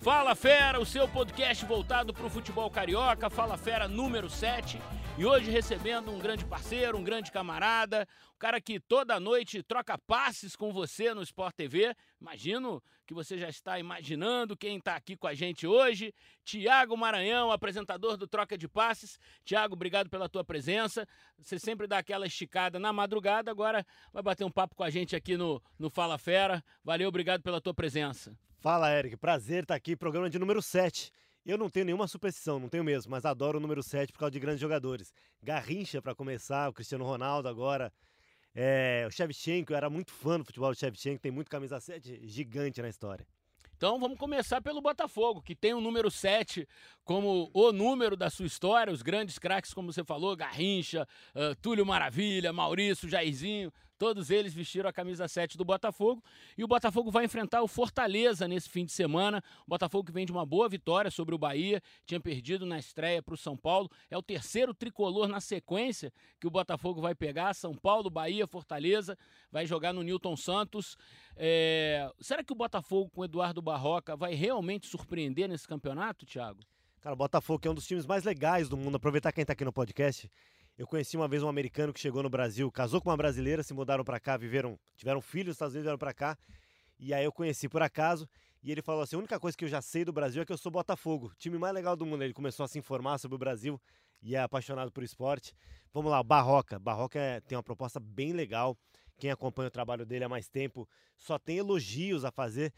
Fala Fera, o seu podcast voltado para o futebol carioca, Fala Fera número 7. E hoje recebendo um grande parceiro, um grande camarada, um cara que toda noite troca passes com você no Sport TV. Imagino que você já está imaginando quem está aqui com a gente hoje. Tiago Maranhão, apresentador do Troca de Passes. Tiago, obrigado pela tua presença. Você sempre dá aquela esticada na madrugada, agora vai bater um papo com a gente aqui no, no Fala Fera. Valeu, obrigado pela tua presença. Fala, Eric. Prazer estar aqui, programa de número 7. Eu não tenho nenhuma superstição, não tenho mesmo, mas adoro o número 7 por causa de grandes jogadores. Garrincha para começar, o Cristiano Ronaldo agora. É, o Shevchenko, eu era muito fã do futebol do Shevchenko, tem muito camisa 7 gigante na história. Então vamos começar pelo Botafogo, que tem o número 7 como o número da sua história. Os grandes craques, como você falou, Garrincha, uh, Túlio Maravilha, Maurício, Jairzinho, todos eles vestiram a camisa 7 do Botafogo. E o Botafogo vai enfrentar o Fortaleza nesse fim de semana. O Botafogo que vem de uma boa vitória sobre o Bahia, tinha perdido na estreia para o São Paulo. É o terceiro tricolor na sequência que o Botafogo vai pegar: São Paulo, Bahia, Fortaleza. Vai jogar no Newton Santos. É... Será que o Botafogo com o Eduardo Barroca vai realmente surpreender nesse campeonato, Thiago? Cara, o Botafogo é um dos times mais legais do mundo. Aproveitar quem está aqui no podcast. Eu conheci uma vez um americano que chegou no Brasil, casou com uma brasileira, se mudaram para cá, viveram, tiveram filhos, Estados Unidos vieram para cá. E aí eu conheci por acaso e ele falou assim: a única coisa que eu já sei do Brasil é que eu sou Botafogo, time mais legal do mundo. Ele começou a se informar sobre o Brasil e é apaixonado por esporte. Vamos lá, Barroca. Barroca é, tem uma proposta bem legal. Quem acompanha o trabalho dele há mais tempo só tem elogios a fazer.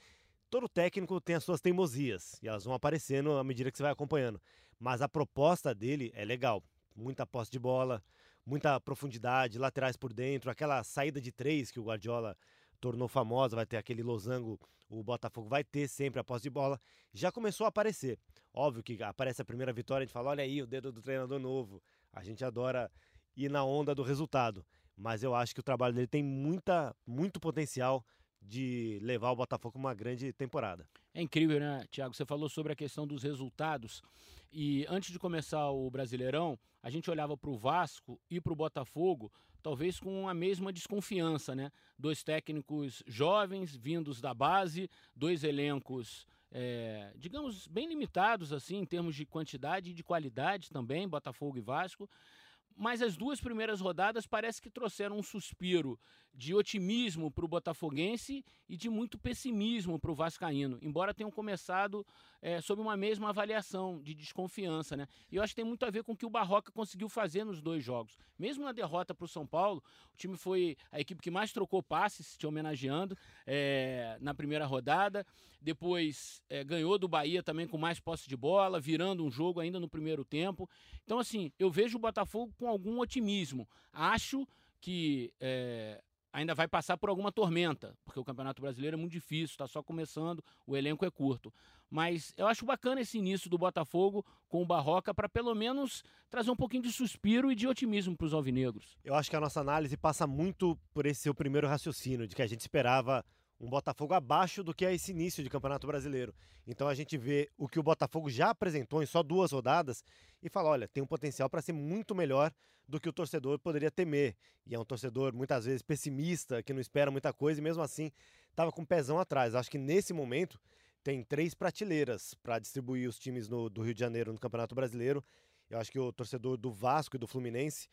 Todo técnico tem as suas teimosias e elas vão aparecendo à medida que você vai acompanhando. Mas a proposta dele é legal. Muita posse de bola, muita profundidade, laterais por dentro, aquela saída de três que o Guardiola tornou famosa, vai ter aquele losango, o Botafogo vai ter sempre a posse de bola. Já começou a aparecer. Óbvio que aparece a primeira vitória, a gente fala, olha aí o dedo do treinador novo. A gente adora ir na onda do resultado mas eu acho que o trabalho dele tem muita, muito potencial de levar o Botafogo uma grande temporada. É incrível, né, Tiago? Você falou sobre a questão dos resultados e antes de começar o Brasileirão, a gente olhava para o Vasco e para o Botafogo, talvez com a mesma desconfiança, né? Dois técnicos jovens vindos da base, dois elencos é, digamos, bem limitados assim em termos de quantidade e de qualidade também, Botafogo e Vasco. Mas as duas primeiras rodadas parece que trouxeram um suspiro de otimismo para o botafoguense e de muito pessimismo para o vascaíno, embora tenham começado é, sob uma mesma avaliação de desconfiança, né? E eu acho que tem muito a ver com o que o Barroca conseguiu fazer nos dois jogos. Mesmo na derrota para o São Paulo, o time foi a equipe que mais trocou passes, te homenageando, é, na primeira rodada. Depois é, ganhou do Bahia também com mais posse de bola, virando um jogo ainda no primeiro tempo. Então, assim, eu vejo o Botafogo com algum otimismo. Acho que é, ainda vai passar por alguma tormenta, porque o Campeonato Brasileiro é muito difícil, está só começando, o elenco é curto. Mas eu acho bacana esse início do Botafogo com o Barroca para pelo menos trazer um pouquinho de suspiro e de otimismo para os alvinegros. Eu acho que a nossa análise passa muito por esse seu primeiro raciocínio, de que a gente esperava um Botafogo abaixo do que é esse início de Campeonato Brasileiro. Então a gente vê o que o Botafogo já apresentou em só duas rodadas e fala: olha, tem um potencial para ser muito melhor do que o torcedor poderia temer. E é um torcedor muitas vezes pessimista, que não espera muita coisa e mesmo assim estava com o pezão atrás. Acho que nesse momento tem três prateleiras para distribuir os times no, do Rio de Janeiro no Campeonato Brasileiro. Eu acho que o torcedor do Vasco e do Fluminense,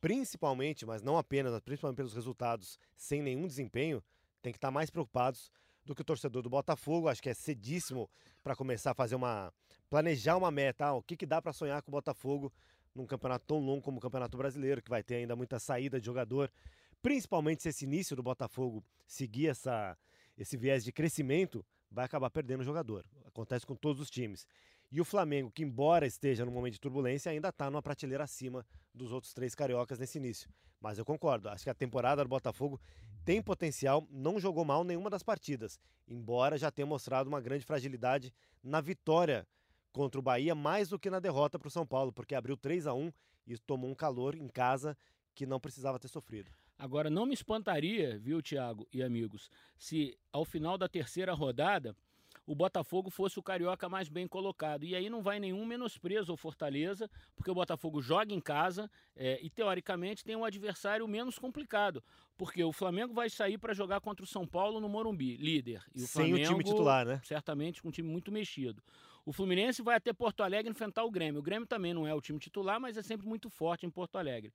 principalmente, mas não apenas, mas principalmente pelos resultados sem nenhum desempenho, tem que estar mais preocupados do que o torcedor do Botafogo. Acho que é cedíssimo para começar a fazer uma. planejar uma meta. Ah, o que, que dá para sonhar com o Botafogo num campeonato tão longo como o Campeonato Brasileiro, que vai ter ainda muita saída de jogador. Principalmente se esse início do Botafogo seguir essa, esse viés de crescimento, vai acabar perdendo o jogador. Acontece com todos os times. E o Flamengo, que embora esteja num momento de turbulência, ainda está numa prateleira acima dos outros três cariocas nesse início. Mas eu concordo, acho que a temporada do Botafogo tem potencial, não jogou mal nenhuma das partidas, embora já tenha mostrado uma grande fragilidade na vitória contra o Bahia, mais do que na derrota para o São Paulo, porque abriu 3 a 1 e tomou um calor em casa que não precisava ter sofrido. Agora, não me espantaria, viu, Thiago e amigos, se ao final da terceira rodada o Botafogo fosse o carioca mais bem colocado. E aí não vai nenhum menosprezo ao Fortaleza, porque o Botafogo joga em casa é, e, teoricamente, tem um adversário menos complicado. Porque o Flamengo vai sair para jogar contra o São Paulo no Morumbi, líder. E o Sem Flamengo, o time titular, né? Certamente com um time muito mexido. O Fluminense vai até Porto Alegre enfrentar o Grêmio. O Grêmio também não é o time titular, mas é sempre muito forte em Porto Alegre.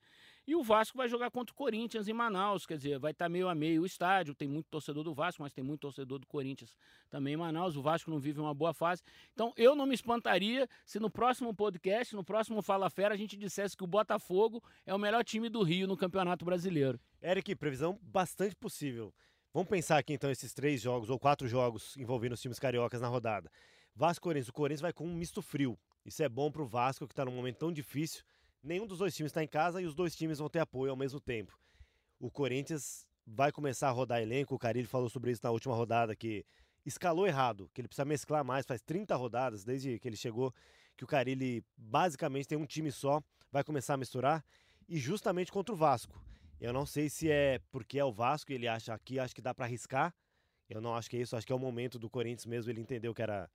E o Vasco vai jogar contra o Corinthians em Manaus, quer dizer, vai estar tá meio a meio o estádio. Tem muito torcedor do Vasco, mas tem muito torcedor do Corinthians também em Manaus. O Vasco não vive uma boa fase. Então eu não me espantaria se no próximo podcast, no próximo Fala Fera, a gente dissesse que o Botafogo é o melhor time do Rio no Campeonato Brasileiro. Eric, previsão bastante possível. Vamos pensar aqui então esses três jogos ou quatro jogos envolvendo os times cariocas na rodada. Vasco Corinthians. O Corinthians vai com um misto frio. Isso é bom para o Vasco, que está num momento tão difícil. Nenhum dos dois times está em casa e os dois times vão ter apoio ao mesmo tempo. O Corinthians vai começar a rodar elenco. O Carilho falou sobre isso na última rodada, que escalou errado, que ele precisa mesclar mais. Faz 30 rodadas desde que ele chegou, que o Carilli basicamente tem um time só, vai começar a misturar. E justamente contra o Vasco. Eu não sei se é porque é o Vasco, ele acha aqui, acho que dá para arriscar. Eu não acho que é isso, acho que é o momento do Corinthians mesmo, ele entendeu que era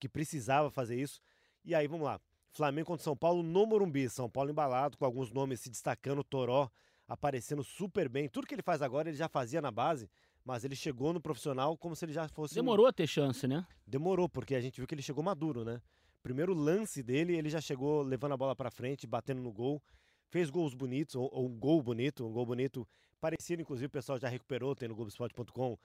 que precisava fazer isso. E aí, vamos lá. Flamengo contra São Paulo no Morumbi. São Paulo embalado, com alguns nomes se destacando. Toró aparecendo super bem. Tudo que ele faz agora, ele já fazia na base, mas ele chegou no profissional como se ele já fosse. Demorou um... a ter chance, né? Demorou, porque a gente viu que ele chegou maduro, né? Primeiro lance dele, ele já chegou levando a bola para frente, batendo no gol. Fez gols bonitos, ou, ou, um gol bonito, um gol bonito. Parecido, inclusive, o pessoal já recuperou, tem no Globoesporte.com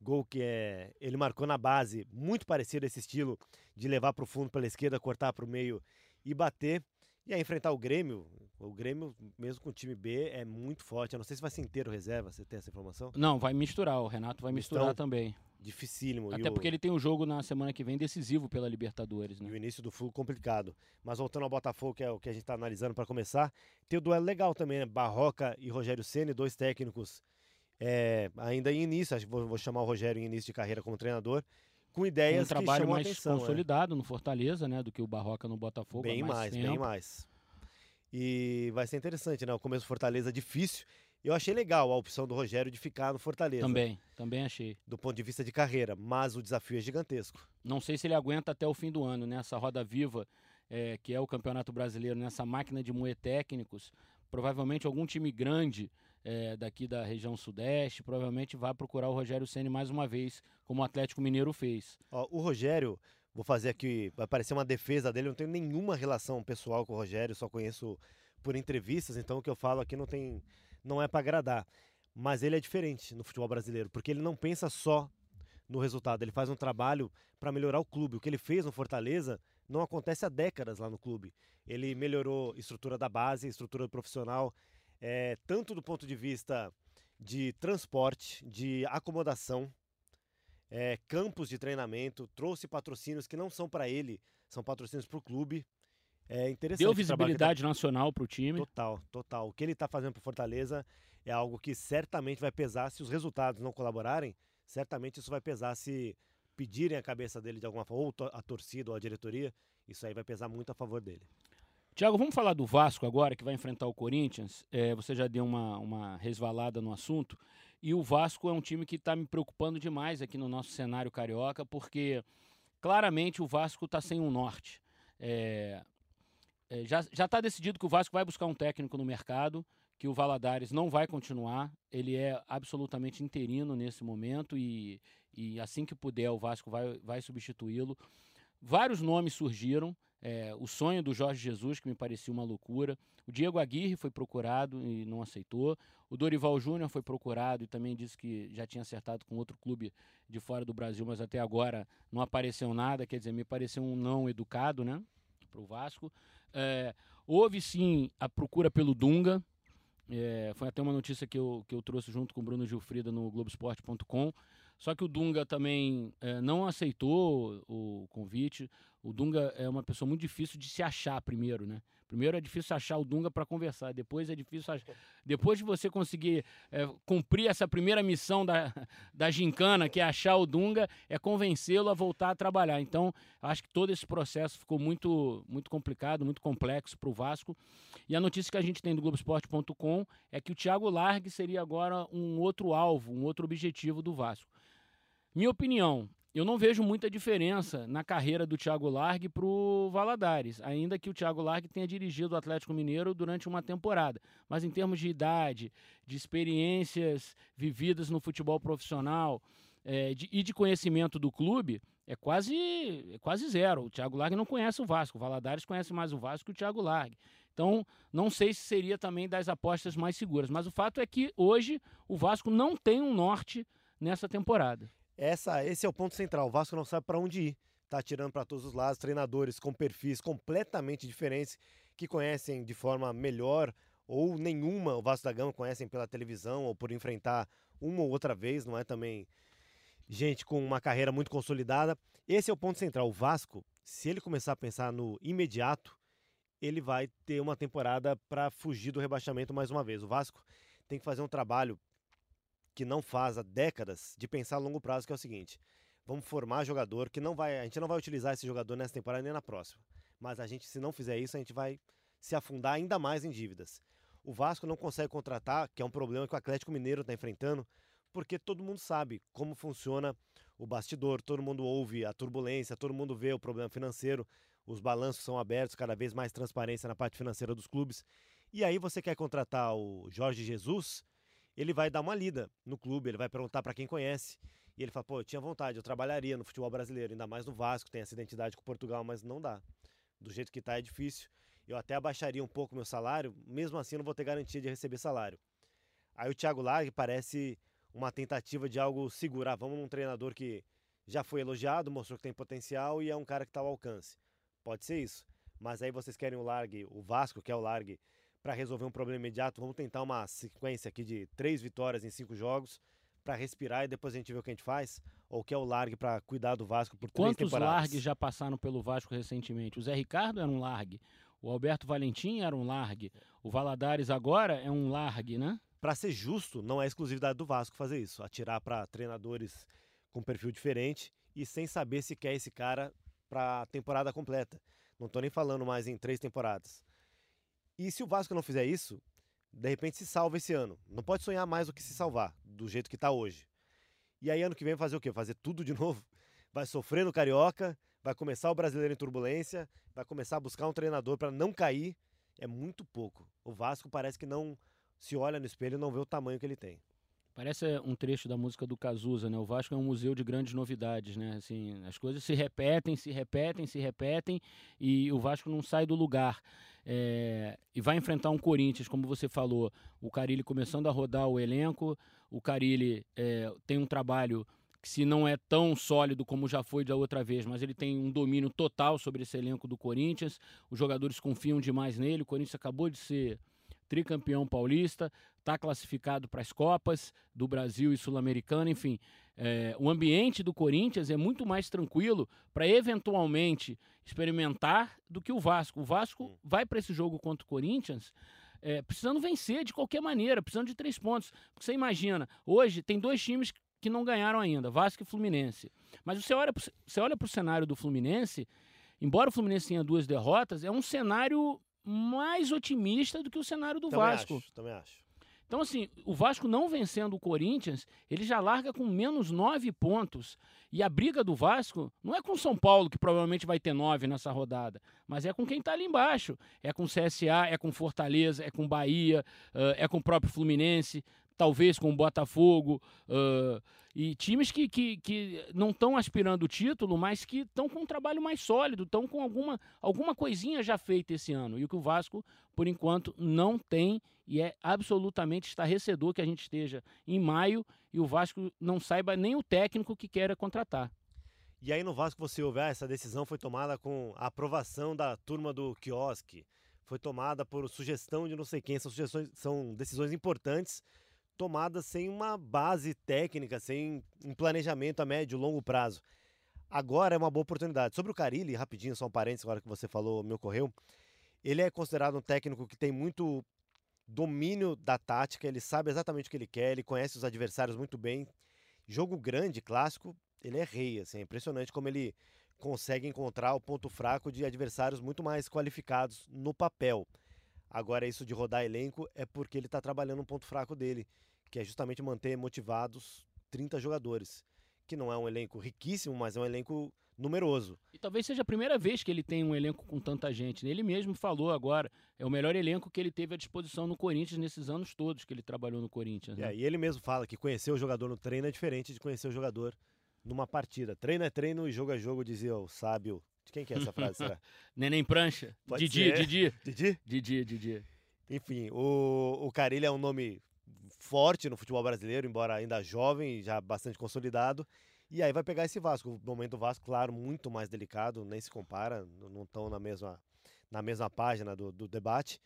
Gol que é, ele marcou na base, muito parecido esse estilo de levar para o fundo pela esquerda, cortar para o meio e bater. E aí enfrentar o Grêmio, o Grêmio, mesmo com o time B, é muito forte. Eu não sei se vai ser inteiro reserva, você tem essa informação? Não, vai misturar, o Renato vai misturar então, também. Dificílimo. Até o... porque ele tem um jogo na semana que vem decisivo pela Libertadores, né? E o início do fluxo complicado. Mas voltando ao Botafogo, que é o que a gente está analisando para começar, tem o duelo legal também, né? Barroca e Rogério Ceni, dois técnicos é, ainda em início, acho que vou, vou, chamar o Rogério em início de carreira como treinador, com ideias um trabalho mais atenção, é. consolidado é. no Fortaleza, né, do que o Barroca no Botafogo. Bem mais, mais bem mais. E vai ser interessante, né? O começo do Fortaleza difícil. Eu achei legal a opção do Rogério de ficar no Fortaleza. Também, também achei. Do ponto de vista de carreira, mas o desafio é gigantesco. Não sei se ele aguenta até o fim do ano, né? Essa roda viva, é, que é o Campeonato Brasileiro, nessa máquina de moer técnicos, provavelmente algum time grande é, daqui da região sudeste, provavelmente vai procurar o Rogério Ceni mais uma vez, como o Atlético Mineiro fez. Ó, o Rogério, vou fazer aqui, vai parecer uma defesa dele, não tenho nenhuma relação pessoal com o Rogério, só conheço por entrevistas, então o que eu falo aqui não tem não é para agradar. Mas ele é diferente no futebol brasileiro, porque ele não pensa só no resultado, ele faz um trabalho para melhorar o clube. O que ele fez no Fortaleza não acontece há décadas lá no clube. Ele melhorou a estrutura da base, a estrutura profissional, é, tanto do ponto de vista de transporte, de acomodação, é, campos de treinamento, trouxe patrocínios que não são para ele, são patrocínios para o clube. É interessante. Deu visibilidade tá... nacional para o time. Total, total. O que ele está fazendo para Fortaleza é algo que certamente vai pesar se os resultados não colaborarem. Certamente isso vai pesar se pedirem a cabeça dele de alguma forma, ou a torcida ou a diretoria. Isso aí vai pesar muito a favor dele. Tiago, vamos falar do Vasco agora, que vai enfrentar o Corinthians. É, você já deu uma, uma resvalada no assunto. E o Vasco é um time que está me preocupando demais aqui no nosso cenário carioca, porque claramente o Vasco está sem um norte. É, é, já está decidido que o Vasco vai buscar um técnico no mercado, que o Valadares não vai continuar. Ele é absolutamente interino nesse momento e, e assim que puder o Vasco vai, vai substituí-lo. Vários nomes surgiram. É, o sonho do Jorge Jesus, que me parecia uma loucura. O Diego Aguirre foi procurado e não aceitou. O Dorival Júnior foi procurado e também disse que já tinha acertado com outro clube de fora do Brasil, mas até agora não apareceu nada. Quer dizer, me pareceu um não educado, né? Para o Vasco. É, houve sim a procura pelo Dunga. É, foi até uma notícia que eu, que eu trouxe junto com o Bruno Gilfrida no Globoesporte.com. Só que o Dunga também é, não aceitou o convite. O Dunga é uma pessoa muito difícil de se achar primeiro, né? Primeiro é difícil achar o Dunga para conversar, depois é difícil. Depois de você conseguir é, cumprir essa primeira missão da, da gincana, que é achar o Dunga, é convencê-lo a voltar a trabalhar. Então, acho que todo esse processo ficou muito, muito complicado, muito complexo para o Vasco. E a notícia que a gente tem do Globoesporte.com é que o Thiago Largue seria agora um outro alvo, um outro objetivo do Vasco. Minha opinião, eu não vejo muita diferença na carreira do Thiago Largue para o Valadares, ainda que o Thiago Largue tenha dirigido o Atlético Mineiro durante uma temporada. Mas em termos de idade, de experiências vividas no futebol profissional é, de, e de conhecimento do clube, é quase, é quase zero. O Thiago Largue não conhece o Vasco, o Valadares conhece mais o Vasco que o Thiago Largue. Então, não sei se seria também das apostas mais seguras, mas o fato é que hoje o Vasco não tem um norte nessa temporada. Essa, esse é o ponto central. O Vasco não sabe para onde ir. Está tirando para todos os lados treinadores com perfis completamente diferentes que conhecem de forma melhor ou nenhuma o Vasco da Gama conhecem pela televisão ou por enfrentar uma ou outra vez, não é também gente com uma carreira muito consolidada. Esse é o ponto central. O Vasco, se ele começar a pensar no imediato, ele vai ter uma temporada para fugir do rebaixamento mais uma vez. O Vasco tem que fazer um trabalho que não faz há décadas de pensar a longo prazo, que é o seguinte: vamos formar jogador que não vai, a gente não vai utilizar esse jogador nessa temporada nem na próxima. Mas a gente, se não fizer isso, a gente vai se afundar ainda mais em dívidas. O Vasco não consegue contratar, que é um problema que o Atlético Mineiro está enfrentando, porque todo mundo sabe como funciona o bastidor, todo mundo ouve a turbulência, todo mundo vê o problema financeiro, os balanços são abertos, cada vez mais transparência na parte financeira dos clubes. E aí você quer contratar o Jorge Jesus, ele vai dar uma lida no clube, ele vai perguntar para quem conhece. E ele fala, pô, eu tinha vontade, eu trabalharia no futebol brasileiro, ainda mais no Vasco, tem essa identidade com Portugal, mas não dá. Do jeito que tá é difícil. Eu até abaixaria um pouco meu salário, mesmo assim não vou ter garantia de receber salário. Aí o Thiago Largue parece uma tentativa de algo segurar. Ah, vamos num treinador que já foi elogiado, mostrou que tem potencial e é um cara que está ao alcance. Pode ser isso. Mas aí vocês querem o Largue, o Vasco, que é o Largue, para resolver um problema imediato. Vamos tentar uma sequência aqui de três vitórias em cinco jogos para respirar e depois a gente vê o que a gente faz? Ou que é o largue para cuidar do Vasco por Quantos três temporadas? largues já passaram pelo Vasco recentemente? O Zé Ricardo era um largue, o Alberto Valentim era um largue, o Valadares agora é um largue, né? Para ser justo, não é exclusividade do Vasco fazer isso, atirar para treinadores com perfil diferente e sem saber se quer esse cara para a temporada completa. Não estou nem falando mais em três temporadas. E se o Vasco não fizer isso, de repente se salva esse ano. Não pode sonhar mais do que se salvar, do jeito que está hoje. E aí ano que vem fazer o quê? Fazer tudo de novo? Vai sofrer no Carioca, vai começar o Brasileiro em turbulência, vai começar a buscar um treinador para não cair. É muito pouco. O Vasco parece que não se olha no espelho e não vê o tamanho que ele tem. Parece um trecho da música do Cazuza, né? O Vasco é um museu de grandes novidades, né? Assim, as coisas se repetem, se repetem, se repetem e o Vasco não sai do lugar. É, e vai enfrentar um Corinthians, como você falou, o Carilli começando a rodar o elenco, o Carilli é, tem um trabalho que se não é tão sólido como já foi da outra vez, mas ele tem um domínio total sobre esse elenco do Corinthians, os jogadores confiam demais nele, o Corinthians acabou de ser tricampeão paulista, está classificado para as Copas do Brasil e Sul-Americana, enfim. É, o ambiente do Corinthians é muito mais tranquilo para eventualmente experimentar do que o Vasco. O Vasco hum. vai para esse jogo contra o Corinthians é, precisando vencer de qualquer maneira, precisando de três pontos. Porque você imagina, hoje tem dois times que não ganharam ainda, Vasco e Fluminense. Mas você olha, você olha para o cenário do Fluminense, embora o Fluminense tenha duas derrotas, é um cenário mais otimista do que o cenário do também Vasco. Acho, também acho. Então, assim, o Vasco não vencendo o Corinthians, ele já larga com menos nove pontos. E a briga do Vasco não é com São Paulo, que provavelmente vai ter nove nessa rodada, mas é com quem está ali embaixo. É com CSA, é com Fortaleza, é com Bahia, é com o próprio Fluminense, talvez com o Botafogo. Uh, e times que, que, que não estão aspirando o título, mas que estão com um trabalho mais sólido, estão com alguma, alguma coisinha já feita esse ano. E o que o Vasco, por enquanto, não tem. E é absolutamente estarrecedor que a gente esteja em maio e o Vasco não saiba nem o técnico que queira contratar. E aí no Vasco você ouve, ah, essa decisão foi tomada com a aprovação da turma do quiosque, foi tomada por sugestão de não sei quem, são, sugestões, são decisões importantes tomadas sem uma base técnica, sem um planejamento a médio e longo prazo. Agora é uma boa oportunidade. Sobre o Carilli, rapidinho, só um parênteses, agora que você falou, me ocorreu. Ele é considerado um técnico que tem muito domínio da tática, ele sabe exatamente o que ele quer, ele conhece os adversários muito bem. Jogo grande, clássico, ele é rei, assim, é impressionante como ele consegue encontrar o ponto fraco de adversários muito mais qualificados no papel. Agora, isso de rodar elenco é porque ele está trabalhando um ponto fraco dele, que é justamente manter motivados 30 jogadores, que não é um elenco riquíssimo, mas é um elenco numeroso. E talvez seja a primeira vez que ele tem um elenco com tanta gente. Né? Ele mesmo falou agora, é o melhor elenco que ele teve à disposição no Corinthians nesses anos todos que ele trabalhou no Corinthians. Né? É, e ele mesmo fala que conhecer o jogador no treino é diferente de conhecer o jogador numa partida. Treino é treino e jogo é jogo, dizia o sábio. Quem que é essa frase, será? Neném Prancha? Pode Didi, ser. Didi. Didi? Didi, Didi. Enfim, o, o Carilho é um nome forte no futebol brasileiro, embora ainda jovem, já bastante consolidado. E aí vai pegar esse Vasco. O momento do Vasco, claro, muito mais delicado, nem se compara, não estão na mesma, na mesma página do, do debate.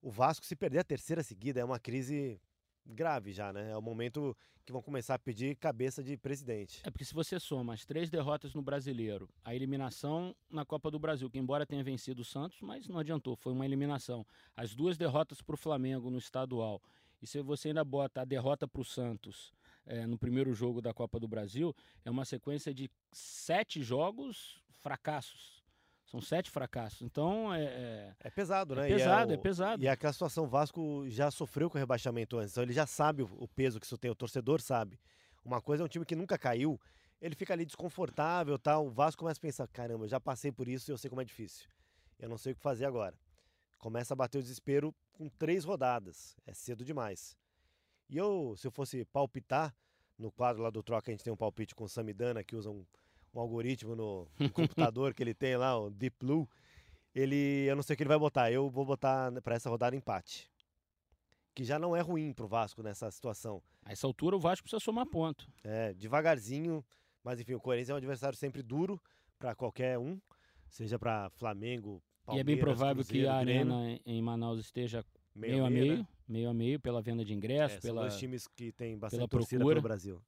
O Vasco, se perder a terceira seguida, é uma crise grave já, né? É o momento que vão começar a pedir cabeça de presidente. É porque se você soma as três derrotas no Brasileiro, a eliminação na Copa do Brasil, que embora tenha vencido o Santos, mas não adiantou, foi uma eliminação. As duas derrotas para o Flamengo no estadual. E se você ainda bota a derrota para o Santos é, no primeiro jogo da Copa do Brasil, é uma sequência de sete jogos fracassos. São sete fracassos. Então é. É, é pesado, né? É pesado, é, o, é, pesado. E é aquela situação, o Vasco já sofreu com o rebaixamento antes, então ele já sabe o, o peso que isso tem, o torcedor sabe. Uma coisa é um time que nunca caiu, ele fica ali desconfortável tal. O Vasco começa a pensar: caramba, eu já passei por isso e eu sei como é difícil. Eu não sei o que fazer agora. Começa a bater o desespero com três rodadas. É cedo demais. E eu, se eu fosse palpitar, no quadro lá do Troca a gente tem um palpite com o Samidana, que usa um, um algoritmo no, no computador que ele tem lá, o Deep Blue. Ele, eu não sei o que ele vai botar. Eu vou botar para essa rodada empate. Que já não é ruim pro Vasco nessa situação. A essa altura o Vasco precisa somar ponto. É, devagarzinho, mas enfim, o Corinthians é um adversário sempre duro para qualquer um, seja para Flamengo, Palmeiras, E é bem provável Cruzeiro, que a Grêmio, arena em Manaus esteja meio, meio a meio, meio, né? meio a meio pela venda de É, ingressos, são pela dois times que têm bastante pela torcida procura. pelo Brasil.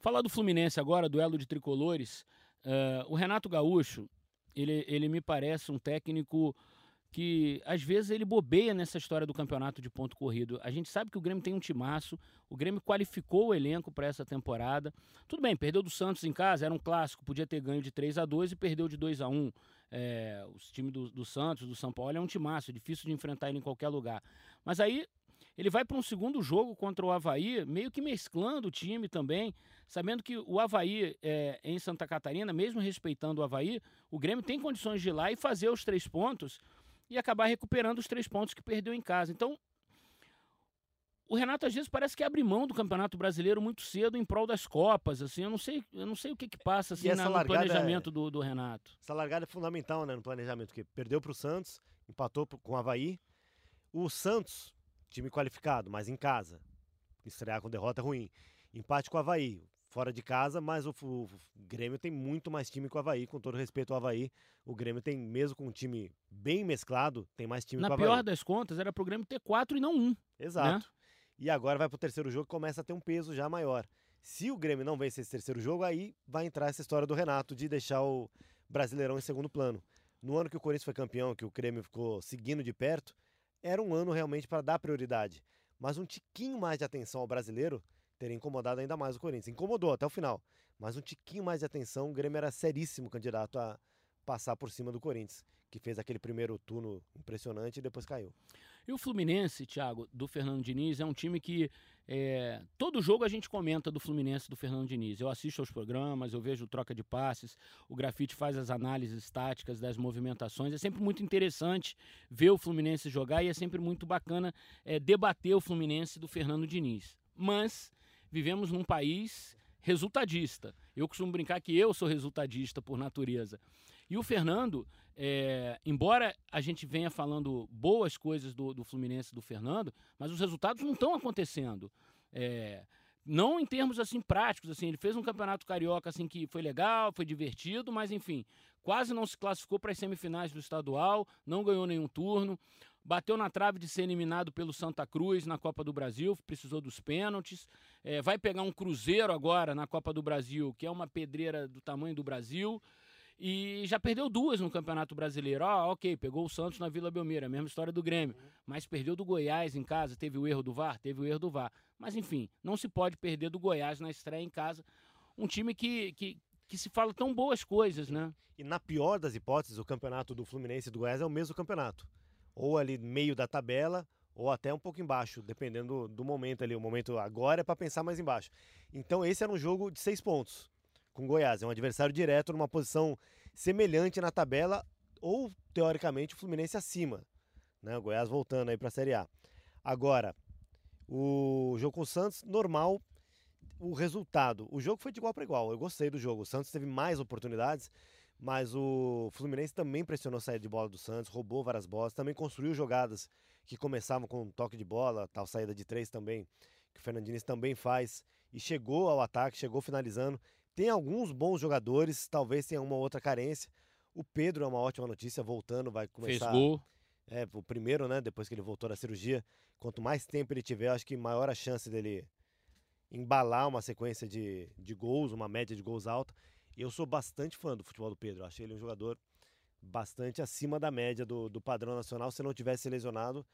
Falar do Fluminense agora, duelo de tricolores. eh, o Renato Gaúcho, ele, ele me parece um técnico que às vezes ele bobeia nessa história do campeonato de ponto corrido. A gente sabe que o Grêmio tem um timaço, o Grêmio qualificou o elenco para essa temporada. Tudo bem, perdeu do Santos em casa, era um clássico, podia ter ganho de 3 a 2 e perdeu de 2 a 1 é, Os times do, do Santos, do São Paulo, é um timaço, é difícil de enfrentar ele em qualquer lugar. Mas aí ele vai para um segundo jogo contra o Havaí, meio que mesclando o time também, sabendo que o Havaí é, em Santa Catarina, mesmo respeitando o Havaí, o Grêmio tem condições de ir lá e fazer os três pontos e acabar recuperando os três pontos que perdeu em casa. Então, o Renato às vezes parece que abre mão do Campeonato Brasileiro muito cedo em prol das Copas, assim, eu não sei, eu não sei o que que passa assim, na- no largada é- planejamento do, do Renato. Essa largada é fundamental né, no planejamento, porque perdeu para o Santos, empatou com o Havaí. O Santos, time qualificado, mas em casa. Estrear com derrota é ruim. Empate com o Havaí, fora de casa, mas o, o- o Grêmio tem muito mais time que o Havaí, com todo respeito ao Havaí. O Grêmio tem, mesmo com um time bem mesclado, tem mais time Na que o pior Havaí. das contas, era pro Grêmio ter quatro e não um. Exato. E agora vai pro terceiro jogo, começa a ter um peso já maior. Se o Grêmio não vencer esse terceiro jogo, aí vai entrar essa história do Renato de deixar o Brasileirão em segundo plano. No ano que o Corinthians foi campeão, que o Grêmio ficou seguindo de perto, era um ano realmente para dar prioridade. Mas um tiquinho mais de atenção ao brasileiro teria incomodado ainda mais o Corinthians. Incomodou até o final. Mas um tiquinho mais de atenção, o Grêmio era seríssimo candidato a passar por cima do Corinthians, que fez aquele primeiro turno impressionante e depois caiu. E o Fluminense, Thiago, do Fernando Diniz, é um time que é, todo jogo a gente comenta do Fluminense do Fernando Diniz. Eu assisto aos programas, eu vejo troca de passes, o Grafite faz as análises táticas das movimentações. É sempre muito interessante ver o Fluminense jogar e é sempre muito bacana é, debater o Fluminense do Fernando Diniz. Mas vivemos num país resultadista. Eu costumo brincar que eu sou resultadista por natureza. E o Fernando, é, embora a gente venha falando boas coisas do, do Fluminense do Fernando, mas os resultados não estão acontecendo. É, não em termos assim práticos, assim, ele fez um campeonato carioca assim que foi legal, foi divertido, mas enfim, quase não se classificou para as semifinais do estadual, não ganhou nenhum turno, bateu na trave de ser eliminado pelo Santa Cruz na Copa do Brasil, precisou dos pênaltis, é, vai pegar um Cruzeiro agora na Copa do Brasil, que é uma pedreira do tamanho do Brasil, e já perdeu duas no Campeonato Brasileiro. Ah, ok, pegou o Santos na Vila Belmiro, a mesma história do Grêmio. Mas perdeu do Goiás em casa, teve o erro do VAR? Teve o erro do VAR. Mas enfim, não se pode perder do Goiás na estreia em casa. Um time que, que, que se fala tão boas coisas, né? E na pior das hipóteses, o campeonato do Fluminense e do Goiás é o mesmo campeonato. Ou ali meio da tabela, ou até um pouco embaixo, dependendo do, do momento ali. O momento agora é para pensar mais embaixo. Então esse era um jogo de seis pontos com Goiás. É um adversário direto numa posição semelhante na tabela ou teoricamente o Fluminense acima, né? O Goiás voltando aí para a Série A. Agora, o jogo com o Santos normal, o resultado. O jogo foi de igual para igual. Eu gostei do jogo. O Santos teve mais oportunidades, mas o Fluminense também pressionou a saída de bola do Santos, roubou várias bolas, também construiu jogadas que começavam com um toque de bola, tal saída de três também, que o Fernandinho também faz, e chegou ao ataque, chegou finalizando. Tem alguns bons jogadores, talvez tenha uma outra carência. O Pedro é uma ótima notícia, voltando, vai começar. Fez gol. É, o primeiro, né? Depois que ele voltou da cirurgia. Quanto mais tempo ele tiver, acho que maior a chance dele embalar uma sequência de, de gols, uma média de gols alta. Eu sou bastante fã do futebol do Pedro. Achei ele um jogador bastante acima da média do, do padrão nacional. Se não tivesse lesionado,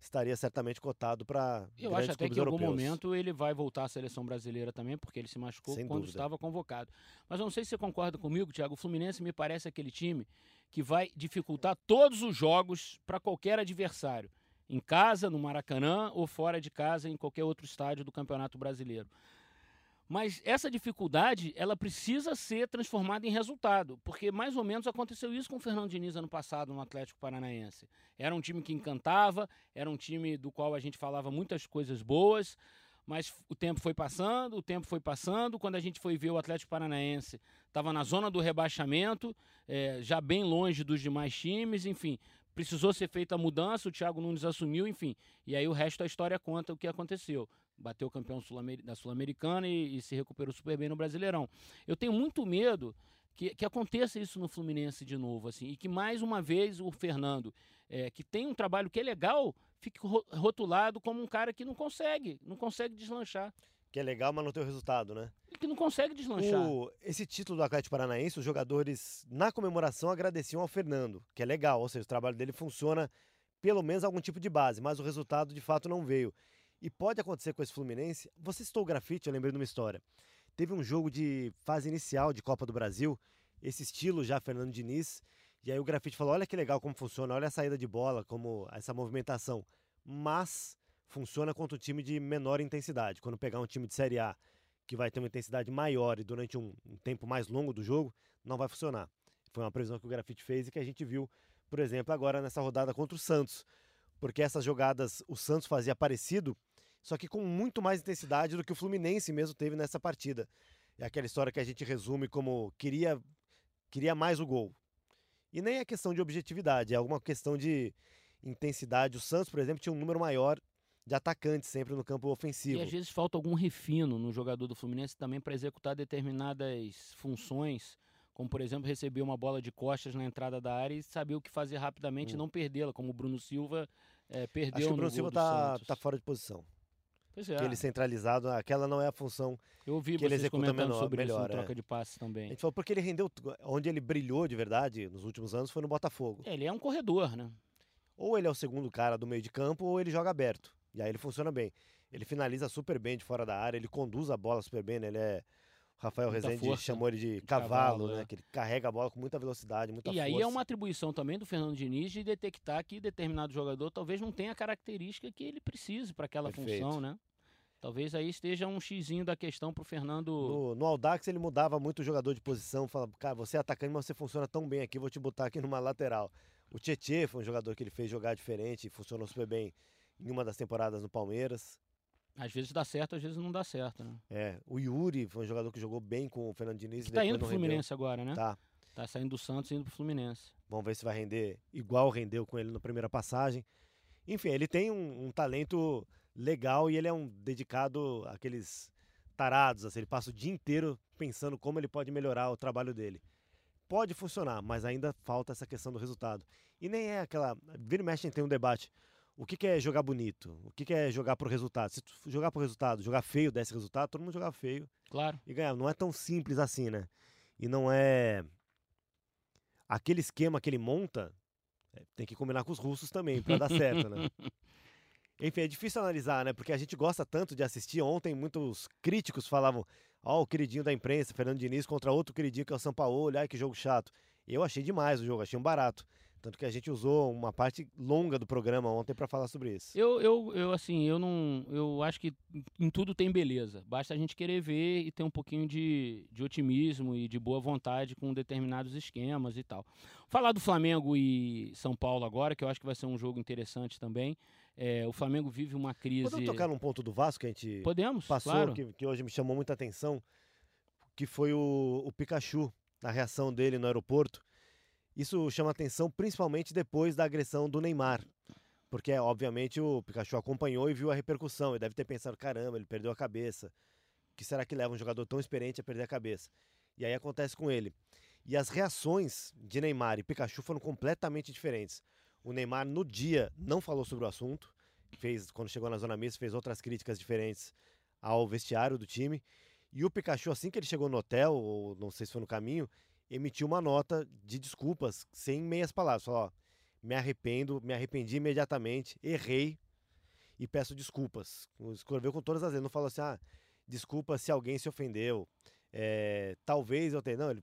estaria certamente cotado para Eu acho até que em algum momento ele vai voltar à seleção brasileira também, porque ele se machucou Sem quando dúvida. estava convocado. Mas eu não sei se você concorda comigo, Thiago. O Fluminense me parece aquele time que vai dificultar todos os jogos para qualquer adversário. Em casa, no Maracanã ou fora de casa, em qualquer outro estádio do Campeonato Brasileiro. Mas essa dificuldade, ela precisa ser transformada em resultado, porque mais ou menos aconteceu isso com o Fernando Diniz ano passado no Atlético Paranaense. Era um time que encantava, era um time do qual a gente falava muitas coisas boas, mas o tempo foi passando, o tempo foi passando. Quando a gente foi ver o Atlético Paranaense, estava na zona do rebaixamento, é, já bem longe dos demais times, enfim. Precisou ser feita a mudança, o Thiago Nunes assumiu, enfim. E aí o resto da história conta o que aconteceu bateu campeão sul da Sul-Americana e, e, se recuperou super bem no Brasileirão. Eu tenho muito medo que, que aconteça isso no Fluminense de novo, assim, e que mais uma vez o Fernando, é, que tem um trabalho que é legal, fique rotulado como um cara que não consegue, não consegue deslanchar. Que é legal, mas não tem o resultado, né? Que não consegue deslanchar. O, esse título do Atlético Paranaense, os jogadores na comemoração agradeciam ao Fernando, que é legal, ou seja, o trabalho dele funciona pelo menos algum tipo de base, mas o resultado de fato não veio. E pode acontecer com esse Fluminense. Você citou o grafite, eu lembrei de uma história. Teve um jogo de fase inicial de Copa do Brasil, esse estilo já Fernando Diniz. E aí o grafite falou: olha que legal como funciona, olha a saída de bola, como essa movimentação. Mas funciona contra um time de menor intensidade. Quando pegar um time de Série A que vai ter uma intensidade maior e durante um, um tempo mais longo do jogo, não vai funcionar. Foi uma previsão que o grafite fez e que a gente viu, por exemplo, agora nessa rodada contra o Santos. Porque essas jogadas o Santos fazia parecido só que com muito mais intensidade do que o Fluminense mesmo teve nessa partida. É aquela história que a gente resume como queria, queria mais o gol. E nem é questão de objetividade, é alguma questão de intensidade. O Santos, por exemplo, tinha um número maior de atacantes sempre no campo ofensivo. E às vezes falta algum refino no jogador do Fluminense também para executar determinadas funções, como por exemplo receber uma bola de costas na entrada da área e saber o que fazer rapidamente hum. e não perdê-la, como o Bruno Silva é, perdeu Acho que o Bruno Silva está tá fora de posição. Pois é. Aquele centralizado, aquela não é a função Eu ouvi que ele executa menor, sobre melhor, isso é. troca de passes também. A gente falou porque ele rendeu, onde ele brilhou de verdade nos últimos anos foi no Botafogo. É, ele é um corredor, né? Ou ele é o segundo cara do meio de campo ou ele joga aberto. E aí ele funciona bem. Ele finaliza super bem de fora da área, ele conduz a bola super bem, né? Ele é Rafael Muita Rezende força, chamou ele de, de cavalo, cavalo, né? é. Que ele carrega a bola com muita velocidade, muita E força. aí é uma atribuição também do Fernando Diniz de detectar que determinado jogador talvez não tenha a característica que ele precise para aquela Perfeito. função, né? Talvez aí esteja um xizinho da questão pro Fernando. No, no Audax ele mudava muito o jogador de posição, falava, cara, você é atacante, mas você funciona tão bem aqui, vou te botar aqui numa lateral. O Tietê foi um jogador que ele fez jogar diferente, funcionou super bem em uma das temporadas no Palmeiras. Às vezes dá certo, às vezes não dá certo, né? É, o Yuri foi um jogador que jogou bem com o Fernando Diniz. Que tá indo pro não rendeu. Fluminense agora, né? Tá. Tá saindo do Santos e indo pro Fluminense. Vamos ver se vai render igual rendeu com ele na primeira passagem. Enfim, ele tem um, um talento legal e ele é um dedicado àqueles tarados. Assim, ele passa o dia inteiro pensando como ele pode melhorar o trabalho dele. Pode funcionar, mas ainda falta essa questão do resultado. E nem é aquela. Vira e mexe tem um debate. O que, que é jogar bonito? O que, que é jogar pro resultado? Se tu jogar pro resultado, jogar feio desse resultado, todo mundo jogar feio Claro. e ganhar. Não é tão simples assim, né? E não é. Aquele esquema que ele monta, é, tem que combinar com os russos também, pra dar certo, né? Enfim, é difícil analisar, né? Porque a gente gosta tanto de assistir. Ontem, muitos críticos falavam: Ó, o queridinho da imprensa, Fernando Diniz, contra outro queridinho que é o São Paulo. Ai, que jogo chato. Eu achei demais o jogo, achei um barato. Tanto que a gente usou uma parte longa do programa ontem para falar sobre isso. Eu, eu, eu, assim, eu não. Eu acho que em tudo tem beleza. Basta a gente querer ver e ter um pouquinho de, de otimismo e de boa vontade com determinados esquemas e tal. Falar do Flamengo e São Paulo agora, que eu acho que vai ser um jogo interessante também. É, o Flamengo vive uma crise. Podemos tocar num ponto do Vasco que a gente Podemos, passou, claro. que, que hoje me chamou muita atenção, que foi o, o Pikachu, na reação dele no aeroporto. Isso chama atenção principalmente depois da agressão do Neymar. Porque, obviamente, o Pikachu acompanhou e viu a repercussão. E deve ter pensado: caramba, ele perdeu a cabeça. O que será que leva um jogador tão experiente a perder a cabeça? E aí acontece com ele. E as reações de Neymar e Pikachu foram completamente diferentes. O Neymar, no dia, não falou sobre o assunto. Fez, quando chegou na zona mista, fez outras críticas diferentes ao vestiário do time. E o Pikachu, assim que ele chegou no hotel, ou não sei se foi no caminho, emitiu uma nota de desculpas, sem meias palavras. Falou, ó, me arrependo, me arrependi imediatamente, errei e peço desculpas. Escreveu com todas as letras, não falou assim, ah, desculpa se alguém se ofendeu, é, talvez eu tenha... Não, ele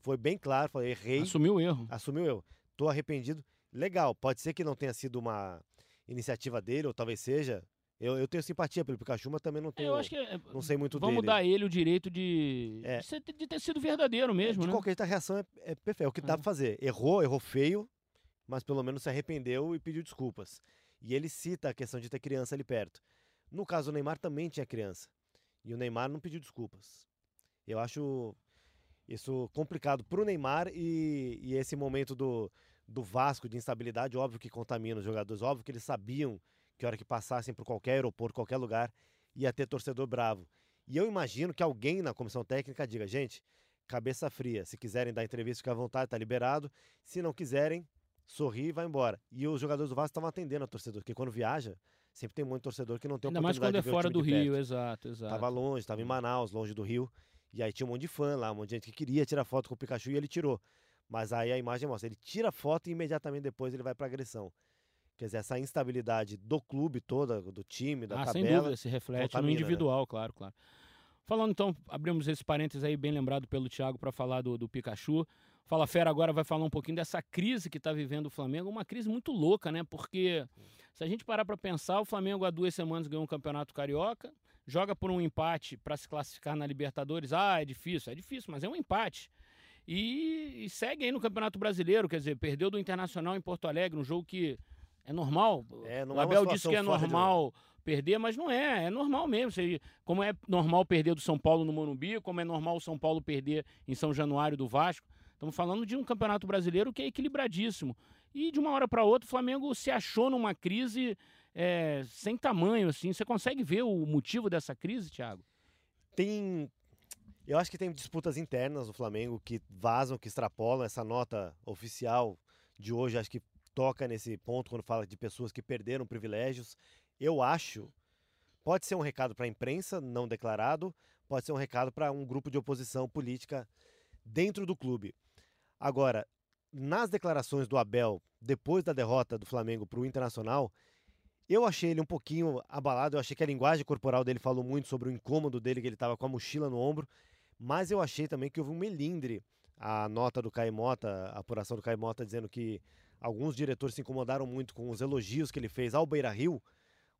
foi bem claro, falou, errei. Assumiu o erro. Assumiu eu. Tô arrependido. Legal, pode ser que não tenha sido uma iniciativa dele, ou talvez seja. Eu, eu tenho simpatia pelo Pikachu, mas também não tenho. Eu acho que é, não sei muito vamos dele. dar a ele o direito de, É. de, ser- de ter sido verdadeiro mesmo, de né? qualquer jeito, a reação é, é perfeita. É o que dá É. pra fazer. Errou, errou feio, mas pelo menos se arrependeu e pediu desculpas. E ele cita a questão de ter criança ali perto. No caso, o Neymar também tinha criança. E o Neymar não pediu desculpas. Eu acho isso complicado pro Neymar e, e esse momento do, do Vasco de instabilidade, óbvio que contamina os jogadores, óbvio que eles sabiam que a hora que passassem por qualquer aeroporto, qualquer lugar, ia ter torcedor bravo. E eu imagino que alguém na comissão técnica diga, gente, cabeça fria, se quiserem dar entrevista, fica à vontade, tá liberado. Se não quiserem, sorri e vai embora. E os jogadores do Vasco estavam atendendo a torcedor, porque quando viaja, sempre tem muito torcedor que não tem Ainda mais quando oportunidade é de ver o fora do. Rio, exato, exato. Tava longe, tava em Hum. Manaus, longe do Rio. E aí tinha um monte de fã lá, um monte de gente que queria tirar foto com o Pikachu e ele tirou. Mas aí a imagem mostra, ele tira a foto e imediatamente depois ele vai pra agressão. Quer dizer, essa instabilidade do clube toda, do time, da ah, sem tabela. dúvida, se reflete no contamina, né? individual, claro, claro. Falando então, abrimos esse parênteses aí, bem lembrado pelo Thiago, para falar do, do Pikachu. Fala Fera agora vai falar um pouquinho dessa crise que está vivendo o Flamengo, uma crise muito louca, né? Porque se a gente parar para pensar, o Flamengo há duas semanas ganhou um campeonato carioca, joga por um empate para se classificar na Libertadores. Ah, é difícil, é difícil, mas é um empate. E, e segue aí no Campeonato Brasileiro, quer dizer, perdeu do Internacional em Porto Alegre, um jogo que é normal. É, o é Abel disse situação que é normal perder, mas não é, é normal mesmo. Você- como é normal perder do São Paulo no Morumbi, como é normal o São Paulo perder em São Januário do Vasco. Estamos falando de um campeonato brasileiro que é equilibradíssimo. E de uma hora para outra o Flamengo se achou numa crise é, sem tamanho, assim. Você consegue ver o motivo dessa crise, Thiago? Tem. Eu acho que tem disputas internas no Flamengo que vazam, que extrapolam essa nota oficial de hoje. Acho que toca nesse ponto quando fala de pessoas que perderam privilégios. Eu acho. Pode ser um recado para a imprensa, não declarado, pode ser um recado para um grupo de oposição política dentro do clube. Agora, nas declarações do Abel, depois da derrota do Flamengo para o Internacional, eu achei ele um pouquinho abalado. Eu achei que a linguagem corporal dele falou muito sobre o incômodo dele, que ele estava com a mochila no ombro. Mas eu achei também que houve um melindre. A nota do Caimota, a apuração do Caimota, dizendo que alguns diretores se incomodaram muito com os elogios que ele fez ao Beira Rio.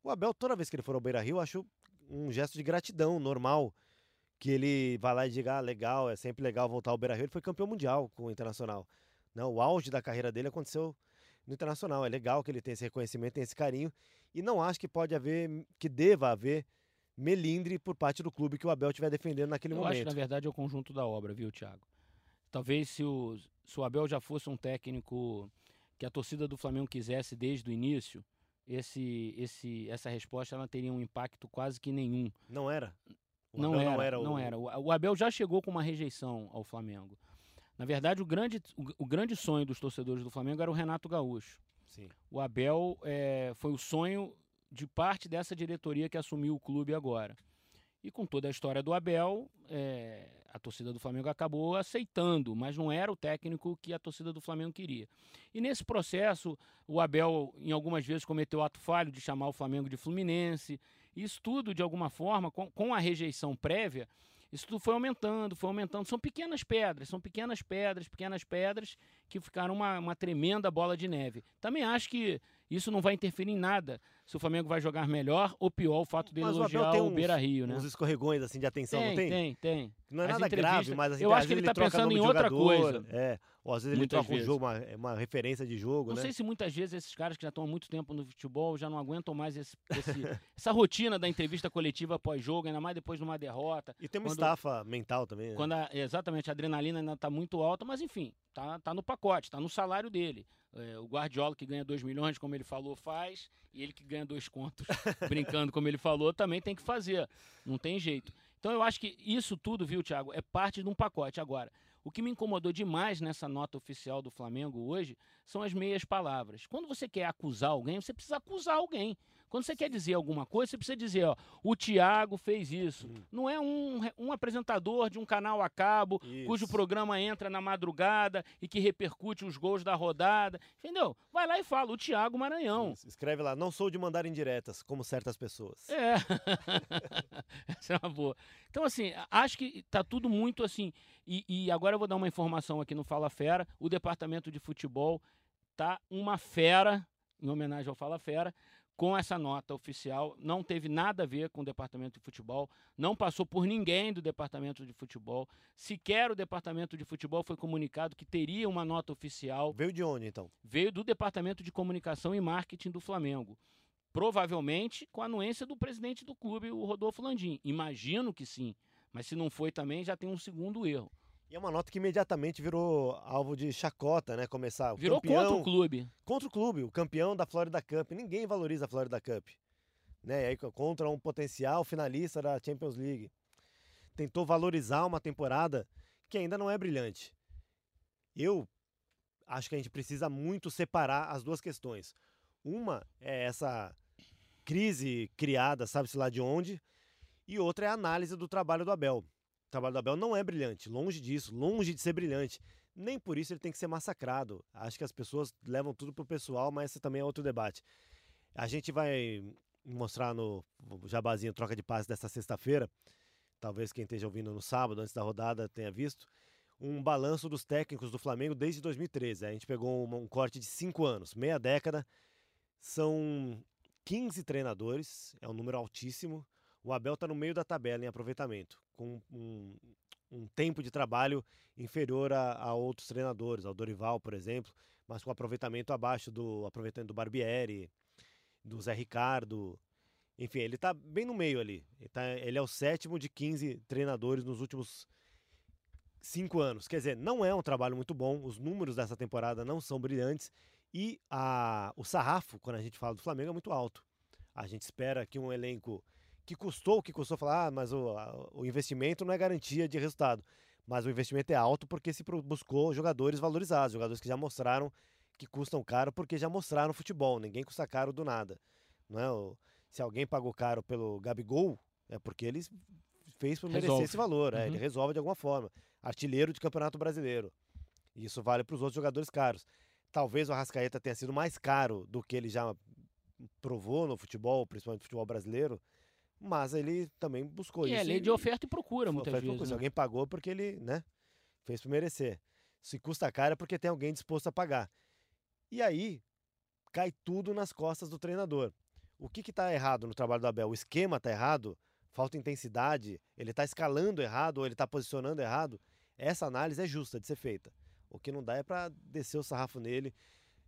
O Abel, toda vez que ele for ao Beira Rio, acho um gesto de gratidão normal. Que ele vai lá e diga: ah, legal, é sempre legal voltar ao Beira Rio. Ele foi campeão mundial com o Internacional. Não, o auge da carreira dele aconteceu no Internacional. É legal que ele tenha esse reconhecimento, tenha esse carinho. E não acho que pode haver, que deva haver melindre por parte do clube que o Abel estiver defendendo naquele Eu acho que, momento. na verdade, é o conjunto da obra, viu, Thiago? Talvez se o, se o Abel já fosse um técnico que a torcida do Flamengo quisesse desde o início, esse, esse, essa resposta ela teria um impacto quase que nenhum. Não era? O Não Abel era, o- não era. O Abel já chegou com uma rejeição ao Flamengo. Na verdade, o grande, o, o grande sonho dos torcedores do Flamengo era o Renato Gaúcho. Sim. O Abel eh, foi o sonho de parte dessa diretoria que assumiu o clube agora. E com toda a história do Abel, eh, a torcida do Flamengo acabou aceitando, mas não era o técnico que a torcida do Flamengo queria. E nesse processo, o Abel, em algumas vezes, cometeu ato falho de chamar o Flamengo de Fluminense. Isso tudo, de alguma forma, com, com a rejeição prévia, Isso tudo foi aumentando, foi aumentando. São pequenas pedras, são pequenas pedras, pequenas pedras que ficaram uma, uma tremenda bola de neve. Também acho que isso não vai interferir em nada se o Flamengo vai jogar melhor ou pior o fato dele Mas elogiar o, o Beira Rio, né? Uns escorregões assim de atenção, tem, não tem? Tem, tem. Não é As nada grave, mas assim, eu às acho que ele está troca pensando nome em outra jogador, coisa. É. Ou às vezes ele Muitas troca um vezes. jogo, uma, uma referência de jogo, Não né? sei se muitas vezes esses caras que já estão há muito tempo no futebol já não aguentam mais esse- esse- essa rotina da entrevista coletiva pós-jogo, ainda mais depois de uma derrota. E tem uma quando- estafa mental também. né? Quando a- exatamente a adrenalina ainda está muito alta, mas enfim, tá, tá no pacote, tá no salário dele. É, o Guardiola que ganha 2 milhões, como ele falou, faz, e ele que ganha dois contos, brincando, como ele falou, também tem que fazer. Não tem jeito. Então eu acho que isso tudo, viu, Thiago, é parte de um pacote. Agora, o que me incomodou demais nessa nota oficial do Flamengo hoje são as meias palavras. Quando você quer acusar alguém, você precisa acusar alguém. Quando você quer dizer alguma coisa, você precisa dizer, ó, o Thiago fez isso. Não é um, um apresentador de um canal a cabo, cujo Isso. programa entra na madrugada e que repercute os gols da rodada. Entendeu? Vai lá e fala, o Thiago Maranhão. Isso. Escreve lá, não sou de mandar indiretas, como certas pessoas. É. Essa é uma boa. Então, assim, acho que tá tudo muito assim. E, e agora eu vou dar uma informação aqui no Fala Fera. O departamento de futebol tá uma fera, em homenagem ao Fala Fera, com essa nota oficial. Não teve nada a ver com o departamento de futebol, não passou por ninguém do departamento de futebol. Sequer o departamento de futebol foi comunicado que teria uma nota oficial Veio de onde, então? veio do Departamento de Comunicação e Marketing do Flamengo. Provavelmente com a anuência do presidente do clube, o Rodolfo Landim. Imagino que sim. Mas se não foi também, já tem um segundo erro. E é uma nota que imediatamente virou alvo de chacota, né? Começar. o Virou campeão- contra o clube. contra o clube, o campeão da Florida Cup. Ninguém valoriza a Florida Cup. Né? E aí, contra um potencial finalista da Champions League. Tentou valorizar uma temporada que ainda não é brilhante. Eu acho que a gente precisa muito separar as duas questões. Uma é essa crise criada, sabe-se lá de onde, e outra é a análise do trabalho do Abel. Trabalho do Abel não é brilhante, longe disso, longe de ser brilhante. Nem por isso ele tem que ser massacrado. Acho que as pessoas levam tudo pro pessoal, mas esse também é outro debate. A gente vai mostrar no Jabazinho Troca de Passes dessa sexta-feira, talvez quem esteja ouvindo no sábado, antes da rodada, tenha visto, um balanço dos técnicos do Flamengo desde 2013. A gente pegou um corte de cinco anos, meia década. São 15 treinadores, é um número altíssimo. O Abel está no meio da tabela em aproveitamento, com um, um tempo de trabalho inferior a, a outros treinadores, ao Dorival, por exemplo, mas com aproveitamento abaixo do aproveitamento do Barbieri, do Zé Ricardo. Enfim, ele está bem no meio ali. Ele, tá- ele é o sétimo de 15 treinadores nos últimos cinco anos. Quer dizer, não é um trabalho muito bom, os números dessa temporada não são brilhantes e a, o sarrafo, quando a gente fala do Flamengo, é muito alto. A gente espera que um elenco que custou o que custou, falar, ah, mas o, o investimento não é garantia de resultado. Mas o investimento é alto porque se buscou jogadores valorizados, jogadores que já mostraram que custam caro porque já mostraram futebol. Ninguém custa caro do nada. Não é? O- se alguém pagou caro pelo Gabigol, é porque ele fez por merecer Resolve. esse valor. é, Uhum. ele resolve de alguma forma. Artilheiro de Campeonato Brasileiro. Isso vale para os outros jogadores caros. Talvez o Arrascaeta tenha sido mais caro do que ele já provou no futebol, principalmente no futebol brasileiro, mas ele também buscou E isso. é lei de oferta e procura, muitas Oferta e procura. vezes. Se né? alguém pagou porque ele, né, fez por merecer. Se custa caro é porque tem alguém disposto a pagar. E aí cai tudo nas costas do treinador. O que está errado no trabalho do Abel? O esquema está errado? Falta intensidade? Ele está escalando errado ou ele está posicionando errado? Essa análise é justa de ser feita. O que não dá é para descer o sarrafo nele,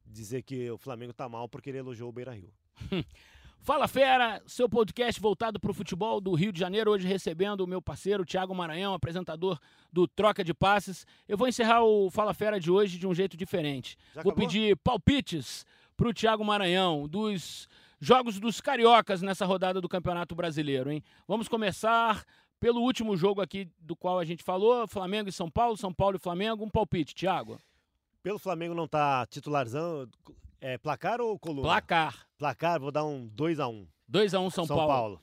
dizer que o Flamengo tá mal porque ele elogiou o Beira-Rio. Fala Fera, seu podcast voltado para o futebol do Rio de Janeiro, hoje recebendo o meu parceiro Thiago Maranhão, apresentador do Troca de Passes. Eu vou encerrar o Fala Fera de hoje de um jeito diferente. Já vou acabou? pedir palpites para o Thiago Maranhão dos jogos dos cariocas nessa rodada do Campeonato Brasileiro, hein? Vamos começar pelo último jogo aqui do qual a gente falou, Flamengo e São Paulo, São Paulo e Flamengo. Um palpite, Thiago. Pelo Flamengo não tá titularzão, é placar ou coluna? Placar. Placar, vou dar um 2 a 1 2 a 1 São, São Paulo. Paulo.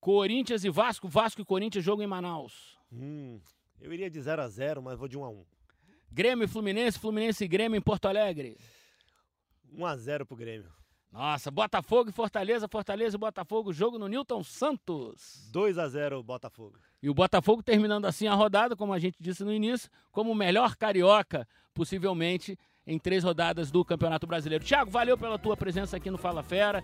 Corinthians e Vasco, Vasco e Corinthians, jogo em Manaus. Hum, eu iria de 0 a 0 mas vou de 1 a 1 Grêmio e Fluminense, Fluminense e Grêmio em Porto Alegre. 1 a 0 pro Grêmio. Nossa, Botafogo e Fortaleza, Fortaleza e Botafogo, jogo no Newton Santos. 2 a 0 Botafogo. E o Botafogo terminando assim a rodada, como a gente disse no início, como o melhor carioca, possivelmente, em três rodadas do Campeonato Brasileiro. Thiago, valeu pela tua presença aqui no Fala Fera.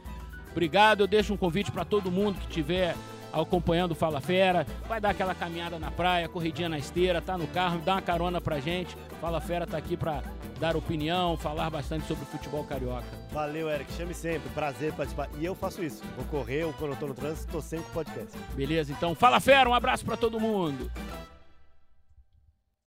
Obrigado. Eu deixo um convite para todo mundo que tiver acompanhando o Fala Fera, vai dar aquela caminhada na praia, corridinha na esteira, tá no carro, dá uma carona pra gente. Fala Fera tá aqui para dar opinião, falar bastante sobre o futebol carioca. Valeu, Eric. Chame sempre. Prazer participar. E eu faço isso. Vou correr ou quando eu tô no trânsito, tô sempre com podcast. Beleza, então. Fala Fera, um abraço para todo mundo.